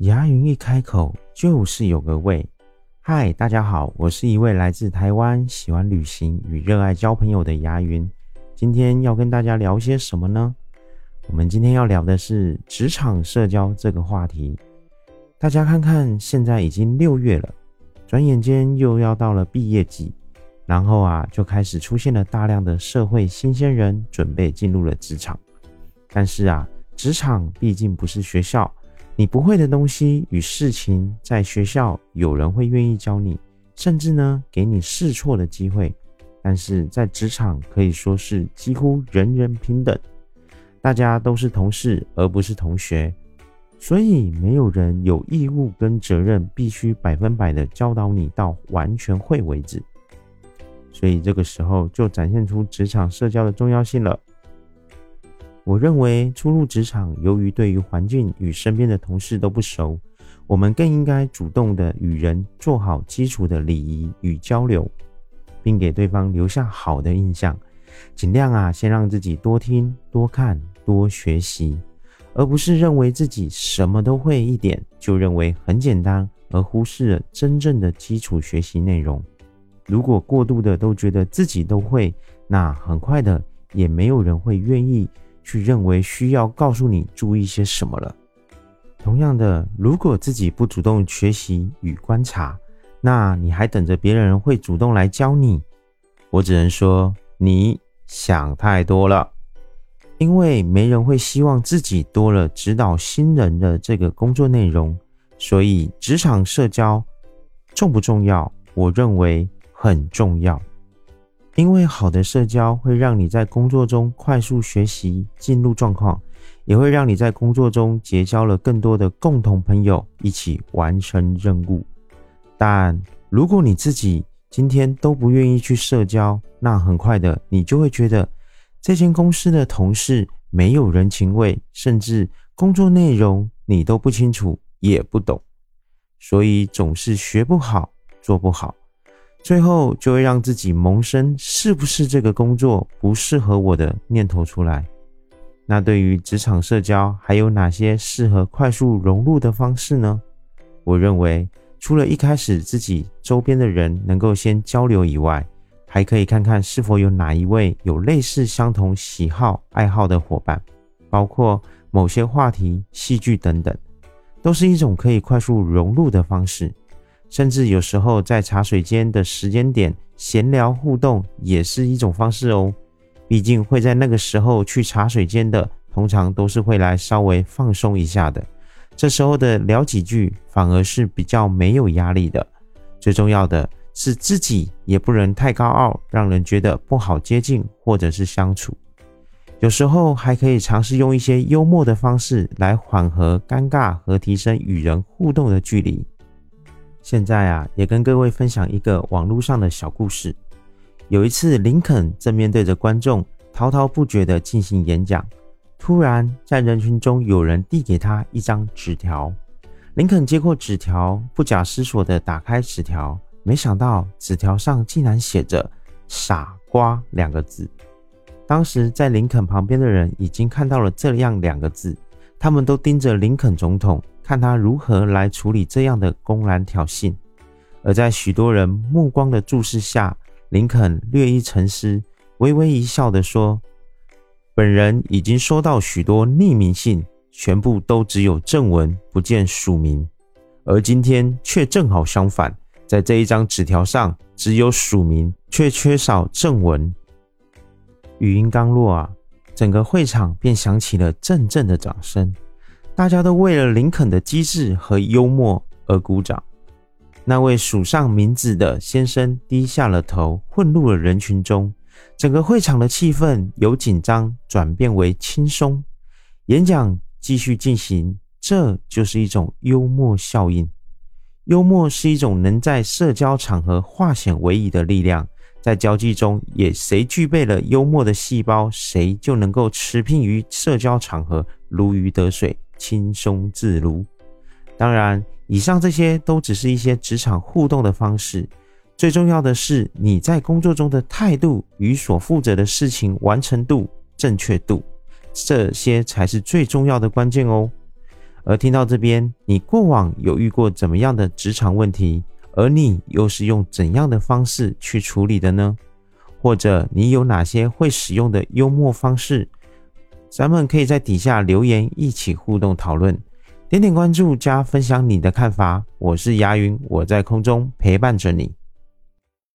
牙云一开口就是有个味。嗨，大家好，我是一位来自台湾、喜欢旅行与热爱交朋友的牙云。今天要跟大家聊些什么呢？我们今天要聊的是职场社交这个话题。大家看看，现在已经六月了，转眼间又要到了毕业季，然后啊，就开始出现了大量的社会新鲜人，准备进入了职场。但是啊，职场毕竟不是学校。你不会的东西与事情，在学校有人会愿意教你，甚至呢给你试错的机会。但是在职场可以说是几乎人人平等，大家都是同事而不是同学，所以没有人有义务跟责任必须百分百的教导你到完全会为止。所以这个时候就展现出职场社交的重要性了。我认为初入职场，由于对于环境与身边的同事都不熟，我们更应该主动的与人做好基础的礼仪与交流，并给对方留下好的印象。尽量啊，先让自己多听、多看、多学习，而不是认为自己什么都会一点，就认为很简单，而忽视了真正的基础学习内容。如果过度的都觉得自己都会，那很快的也没有人会愿意。去认为需要告诉你注意些什么了。同样的，如果自己不主动学习与观察，那你还等着别人会主动来教你？我只能说你想太多了。因为没人会希望自己多了指导新人的这个工作内容，所以职场社交重不重要？我认为很重要。因为好的社交会让你在工作中快速学习、进入状况，也会让你在工作中结交了更多的共同朋友，一起完成任务。但如果你自己今天都不愿意去社交，那很快的你就会觉得这间公司的同事没有人情味，甚至工作内容你都不清楚也不懂，所以总是学不好、做不好。最后就会让自己萌生是不是这个工作不适合我的念头出来。那对于职场社交，还有哪些适合快速融入的方式呢？我认为，除了一开始自己周边的人能够先交流以外，还可以看看是否有哪一位有类似相同喜好爱好的伙伴，包括某些话题、戏剧等等，都是一种可以快速融入的方式。甚至有时候在茶水间的时间点闲聊互动也是一种方式哦。毕竟会在那个时候去茶水间的，通常都是会来稍微放松一下的。这时候的聊几句反而是比较没有压力的。最重要的是自己也不能太高傲，让人觉得不好接近或者是相处。有时候还可以尝试用一些幽默的方式来缓和尴尬和提升与人互动的距离。现在啊，也跟各位分享一个网络上的小故事。有一次，林肯正面对着观众滔滔不绝地进行演讲，突然在人群中有人递给他一张纸条。林肯接过纸条，不假思索地打开纸条，没想到纸条上竟然写着“傻瓜”两个字。当时在林肯旁边的人已经看到了这样两个字，他们都盯着林肯总统。看他如何来处理这样的公然挑衅，而在许多人目光的注视下，林肯略一沉思，微微一笑的说：“本人已经收到许多匿名信，全部都只有正文，不见署名。而今天却正好相反，在这一张纸条上只有署名，却缺少正文。”语音刚落啊，整个会场便响起了阵阵的掌声。大家都为了林肯的机智和幽默而鼓掌。那位署上名字的先生低下了头，混入了人群中。整个会场的气氛由紧张转变为轻松。演讲继续进行，这就是一种幽默效应。幽默是一种能在社交场合化险为夷的力量。在交际中，也谁具备了幽默的细胞，谁就能够持聘于社交场合，如鱼得水。轻松自如。当然，以上这些都只是一些职场互动的方式。最重要的是你在工作中的态度与所负责的事情完成度、正确度，这些才是最重要的关键哦。而听到这边，你过往有遇过怎么样的职场问题，而你又是用怎样的方式去处理的呢？或者你有哪些会使用的幽默方式？咱们可以在底下留言，一起互动讨论。点点关注加分享你的看法。我是牙云，我在空中陪伴着你。